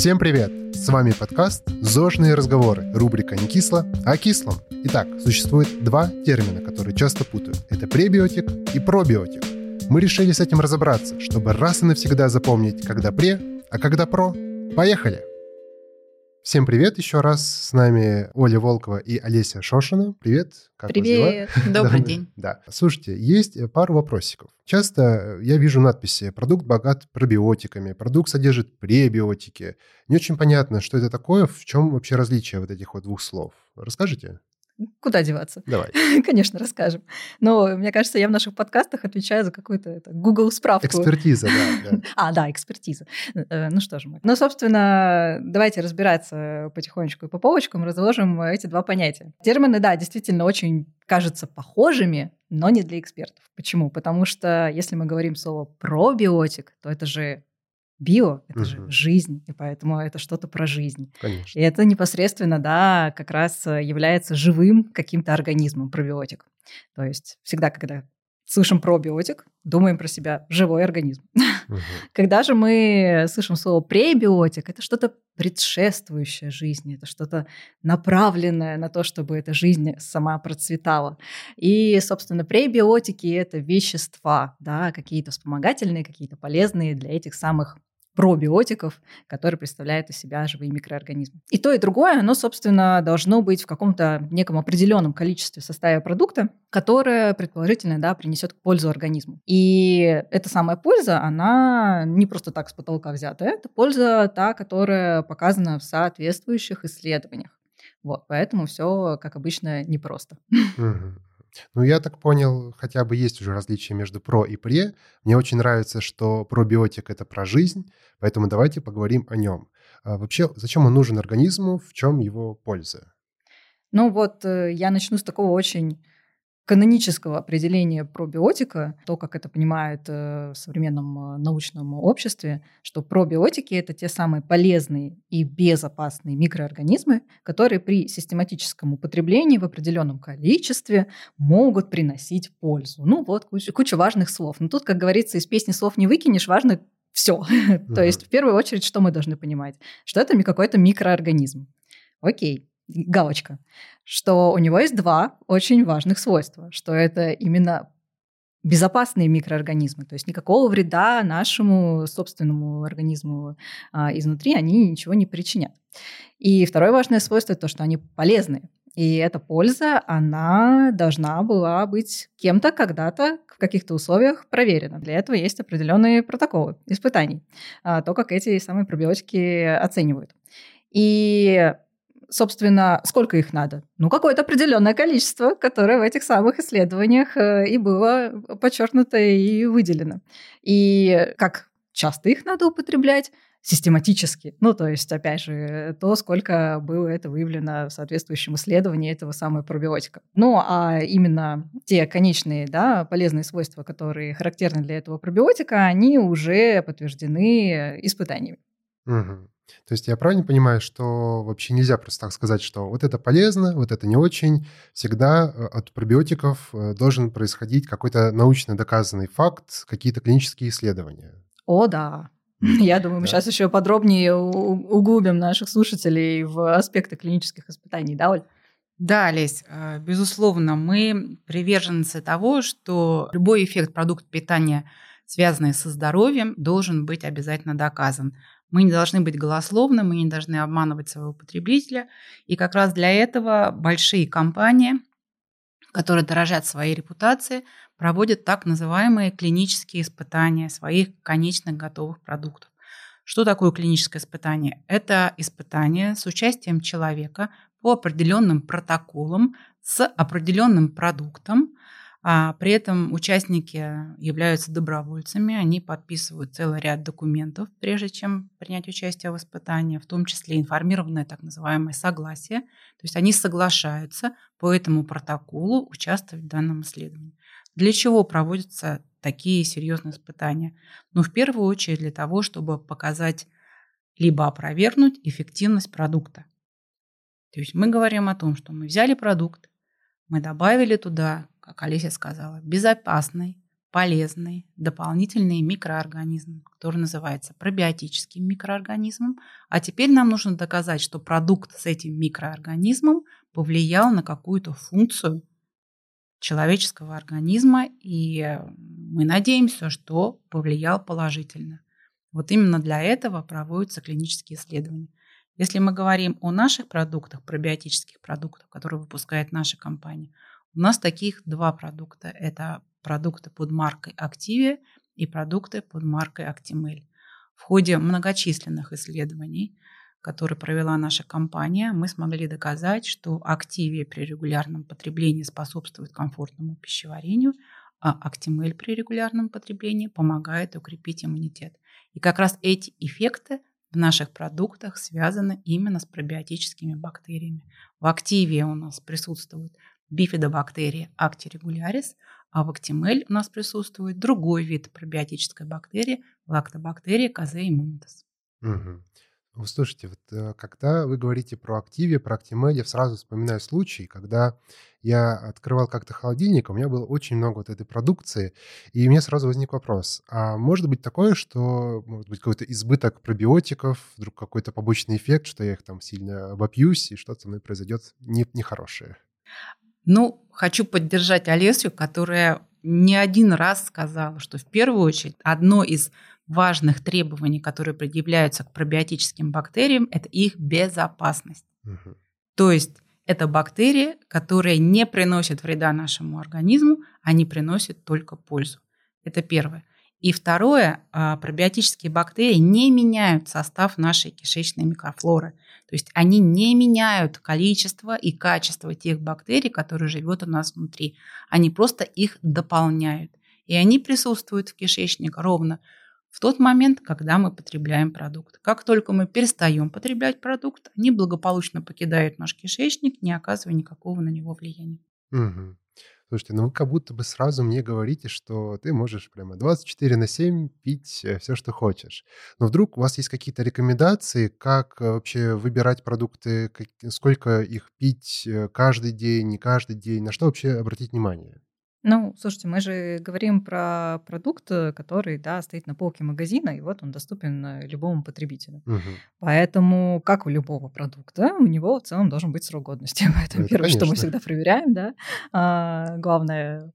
Всем привет! С вами подкаст «Зожные разговоры», рубрика «Не кисло, а кислом». Итак, существует два термина, которые часто путают. Это пребиотик и пробиотик. Мы решили с этим разобраться, чтобы раз и навсегда запомнить, когда пре, а когда про. Поехали! Всем привет еще раз. С нами Оля Волкова и Олеся Шошина. Привет. Как привет. Добрый день. Да. Слушайте, есть пару вопросиков. Часто я вижу надписи «Продукт богат пробиотиками», «Продукт содержит пребиотики». Не очень понятно, что это такое, в чем вообще различие вот этих вот двух слов. Расскажите. Куда деваться? Давай. Конечно, расскажем. Но мне кажется, я в наших подкастах отвечаю за какую-то Google справку. Экспертиза, да, да. А, да, экспертиза. Э, ну что же мы. Ну, собственно, давайте разбираться потихонечку и по полочкам, разложим эти два понятия. Термины, да, действительно очень кажутся похожими, но не для экспертов. Почему? Потому что если мы говорим слово пробиотик, то это же био — это угу. же жизнь, и поэтому это что-то про жизнь. Конечно. И это непосредственно, да, как раз э, является живым каким-то организмом, пробиотик. То есть всегда, когда слышим пробиотик, думаем про себя живой организм. Угу. Когда же мы слышим слово пребиотик, это что-то предшествующее жизни, это что-то направленное на то, чтобы эта жизнь сама процветала. И, собственно, пребиотики — это вещества, да, какие-то вспомогательные, какие-то полезные для этих самых пробиотиков, которые представляют из себя живые микроорганизмы. И то, и другое, оно, собственно, должно быть в каком-то неком определенном количестве в составе продукта, которое, предположительно, да, принесет пользу организму. И эта самая польза, она не просто так с потолка взята, это польза та, которая показана в соответствующих исследованиях. Вот, поэтому все, как обычно, непросто. Угу. Ну, я так понял, хотя бы есть уже различия между про и пре. Мне очень нравится, что пробиотик — это про жизнь, поэтому давайте поговорим о нем. А вообще, зачем он нужен организму, в чем его польза? Ну вот э, я начну с такого очень канонического определения пробиотика, то, как это понимают э, в современном э, научном обществе, что пробиотики – это те самые полезные и безопасные микроорганизмы, которые при систематическом употреблении в определенном количестве могут приносить пользу. Ну вот, куча, куча важных слов. Но тут, как говорится, из песни слов не выкинешь, важно все. То есть, в первую очередь, что мы должны понимать? Что это какой-то микроорганизм. Окей галочка, что у него есть два очень важных свойства, что это именно безопасные микроорганизмы, то есть никакого вреда нашему собственному организму а, изнутри они ничего не причинят. И второе важное свойство то, что они полезные. И эта польза, она должна была быть кем-то когда-то в каких-то условиях проверена. Для этого есть определенные протоколы испытаний, а, то, как эти самые пробиотики оценивают. И собственно, сколько их надо? Ну, какое-то определенное количество, которое в этих самых исследованиях э, и было подчеркнуто и выделено. И как часто их надо употреблять? систематически. Ну, то есть, опять же, то, сколько было это выявлено в соответствующем исследовании этого самого пробиотика. Ну, а именно те конечные, да, полезные свойства, которые характерны для этого пробиотика, они уже подтверждены испытаниями. Угу. То есть я правильно понимаю, что вообще нельзя просто так сказать, что вот это полезно, вот это не очень. Всегда э, от пробиотиков э, должен происходить какой-то научно доказанный факт, какие-то клинические исследования. О, да. Я думаю, мы да. сейчас еще подробнее углубим наших слушателей в аспекты клинических испытаний, да, Оль? Да, Олесь, э, безусловно, мы приверженцы того, что любой эффект продукта питания, связанный со здоровьем, должен быть обязательно доказан. Мы не должны быть голословны, мы не должны обманывать своего потребителя. И как раз для этого большие компании, которые дорожат своей репутацией, проводят так называемые клинические испытания своих конечных готовых продуктов. Что такое клиническое испытание? Это испытание с участием человека по определенным протоколам с определенным продуктом, а при этом участники являются добровольцами, они подписывают целый ряд документов, прежде чем принять участие в испытании, в том числе информированное так называемое согласие. То есть они соглашаются по этому протоколу участвовать в данном исследовании. Для чего проводятся такие серьезные испытания? Ну, в первую очередь для того, чтобы показать либо опровергнуть эффективность продукта. То есть мы говорим о том, что мы взяли продукт, мы добавили туда как Олеся сказала, безопасный, полезный дополнительный микроорганизм, который называется пробиотическим микроорганизмом. А теперь нам нужно доказать, что продукт с этим микроорганизмом повлиял на какую-то функцию человеческого организма, и мы надеемся, что повлиял положительно. Вот именно для этого проводятся клинические исследования. Если мы говорим о наших продуктах, пробиотических продуктах, которые выпускает наша компания, у нас таких два продукта. Это продукты под маркой Activia и продукты под маркой Actimel. В ходе многочисленных исследований, которые провела наша компания, мы смогли доказать, что Activia при регулярном потреблении способствует комфортному пищеварению, а Actimel при регулярном потреблении помогает укрепить иммунитет. И как раз эти эффекты в наших продуктах связаны именно с пробиотическими бактериями. В активе у нас присутствуют бифидобактерии Actirregularis, а в Actimel у нас присутствует другой вид пробиотической бактерии – лактобактерия immunitas. Угу. Вы слушайте, вот э, когда вы говорите про Активе, про Актимель, я сразу вспоминаю случай, когда я открывал как-то холодильник, у меня было очень много вот этой продукции, и у меня сразу возник вопрос, а может быть такое, что может быть какой-то избыток пробиотиков, вдруг какой-то побочный эффект, что я их там сильно обопьюсь, и что-то со мной произойдет не, нехорошее? Ну, хочу поддержать Олесю, которая не один раз сказала, что в первую очередь одно из важных требований, которые предъявляются к пробиотическим бактериям, это их безопасность. Угу. То есть это бактерии, которые не приносят вреда нашему организму, они приносят только пользу. Это первое. И второе, а, пробиотические бактерии не меняют состав нашей кишечной микрофлоры. То есть они не меняют количество и качество тех бактерий, которые живут у нас внутри. Они просто их дополняют. И они присутствуют в кишечнике ровно в тот момент, когда мы потребляем продукт. Как только мы перестаем потреблять продукт, они благополучно покидают наш кишечник, не оказывая никакого на него влияния. Угу. Слушайте, ну вы как будто бы сразу мне говорите, что ты можешь прямо 24 на 7 пить э, все, что хочешь. Но вдруг у вас есть какие-то рекомендации, как э, вообще выбирать продукты, сколько их пить э, каждый день, не каждый день, на что вообще обратить внимание? Ну, слушайте, мы же говорим про продукт, э, который, да, стоит на полке магазина, и вот он доступен э, любому потребителю. Угу. Поэтому, как у любого продукта, у него в целом должен быть срок годности. Поэтому Это первое, конечно. что мы всегда проверяем, да, а, главное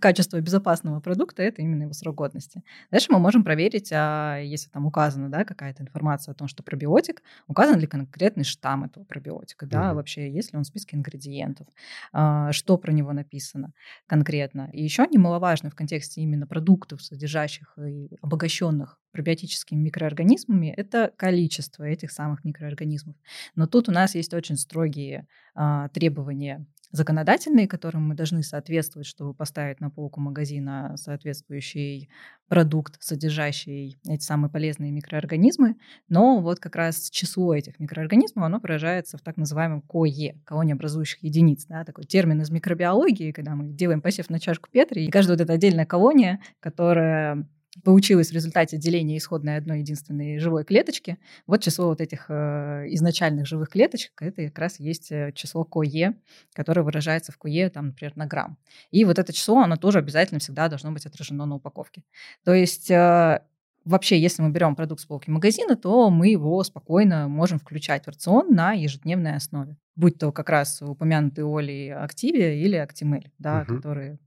качество безопасного продукта – это именно его срок годности. Дальше мы можем проверить, а если там указана да, какая-то информация о том, что пробиотик, указан ли конкретный штамм этого пробиотика, да, угу. вообще есть ли он в списке ингредиентов, а, что про него написано конкретно. И еще немаловажно в контексте именно продуктов, содержащих и обогащенных пробиотическими микроорганизмами, это количество этих самых микроорганизмов. Но тут у нас есть очень строгие а, требования законодательные, которым мы должны соответствовать, чтобы поставить на полку магазина соответствующий продукт, содержащий эти самые полезные микроорганизмы. Но вот как раз число этих микроорганизмов, оно выражается в так называемом КОЕ, колониеобразующих единиц. Да, такой термин из микробиологии, когда мы делаем посев на чашку Петри, и каждая вот эта отдельная колония, которая получилось в результате деления исходной одной единственной живой клеточки. Вот число вот этих э, изначальных живых клеточек, это как раз есть э, число КОЕ, которое выражается в КОЕ, там, например, на грамм. И вот это число, оно тоже обязательно всегда должно быть отражено на упаковке. То есть э, вообще, если мы берем продукт с полки магазина, то мы его спокойно можем включать в рацион на ежедневной основе. Будь то как раз упомянутые Оли Активия или Актимель, да, угу. которые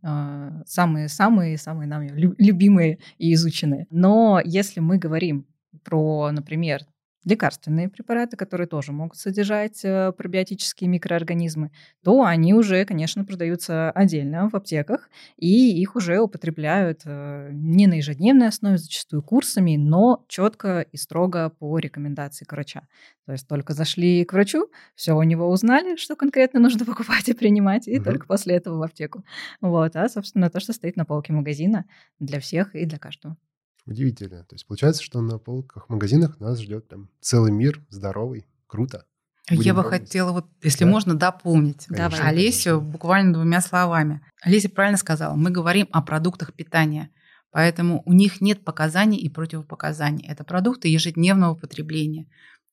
самые-самые-самые нами любимые и изученные. Но если мы говорим про, например, лекарственные препараты, которые тоже могут содержать э, пробиотические микроорганизмы, то они уже, конечно, продаются отдельно в аптеках, и их уже употребляют э, не на ежедневной основе, зачастую курсами, но четко и строго по рекомендации врача. То есть только зашли к врачу, все у него узнали, что конкретно нужно покупать и принимать, и угу. только после этого в аптеку. Вот, а, собственно, то, что стоит на полке магазина для всех и для каждого. Удивительно. То есть получается, что на полках в магазинах нас ждет там целый мир здоровый. Круто. Будем Я бы пробовать. хотела, вот, если да? можно, дополнить Давай. Олесю буквально двумя словами. Олеся правильно сказала, мы говорим о продуктах питания, поэтому у них нет показаний и противопоказаний. Это продукты ежедневного потребления.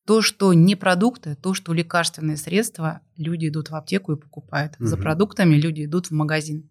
То, что не продукты, то, что лекарственные средства, люди идут в аптеку и покупают. Угу. За продуктами люди идут в магазин.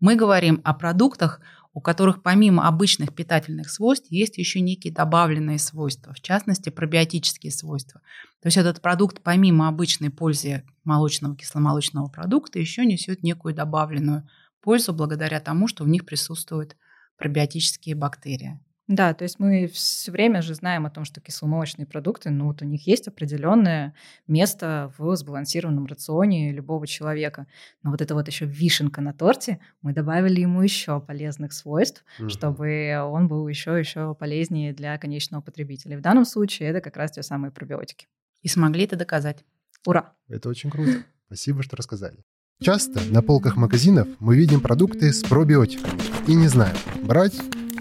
Мы говорим о продуктах, у которых помимо обычных питательных свойств есть еще некие добавленные свойства, в частности, пробиотические свойства. То есть этот продукт помимо обычной пользы молочного кисломолочного продукта еще несет некую добавленную пользу благодаря тому, что в них присутствуют пробиотические бактерии. Да, то есть мы все время же знаем о том, что кисломолочные продукты, ну вот у них есть определенное место в сбалансированном рационе любого человека. Но вот это вот еще вишенка на торте, мы добавили ему еще полезных свойств, угу. чтобы он был еще еще полезнее для конечного потребителя. В данном случае это как раз те самые пробиотики. И смогли это доказать. Ура! Это очень круто. Спасибо, что рассказали. Часто на полках магазинов мы видим продукты с пробиотиками и не знаем, брать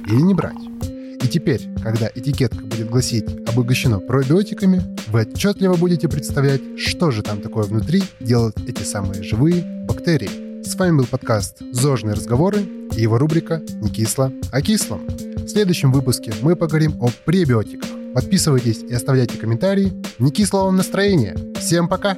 или не брать. И теперь, когда этикетка будет гласить «обогащено пробиотиками», вы отчетливо будете представлять, что же там такое внутри делают эти самые живые бактерии. С вами был подкаст «Зожные разговоры» и его рубрика «Не кисло, а кислом». В следующем выпуске мы поговорим о пребиотиках. Подписывайтесь и оставляйте комментарии. Не кислого вам настроения. Всем пока!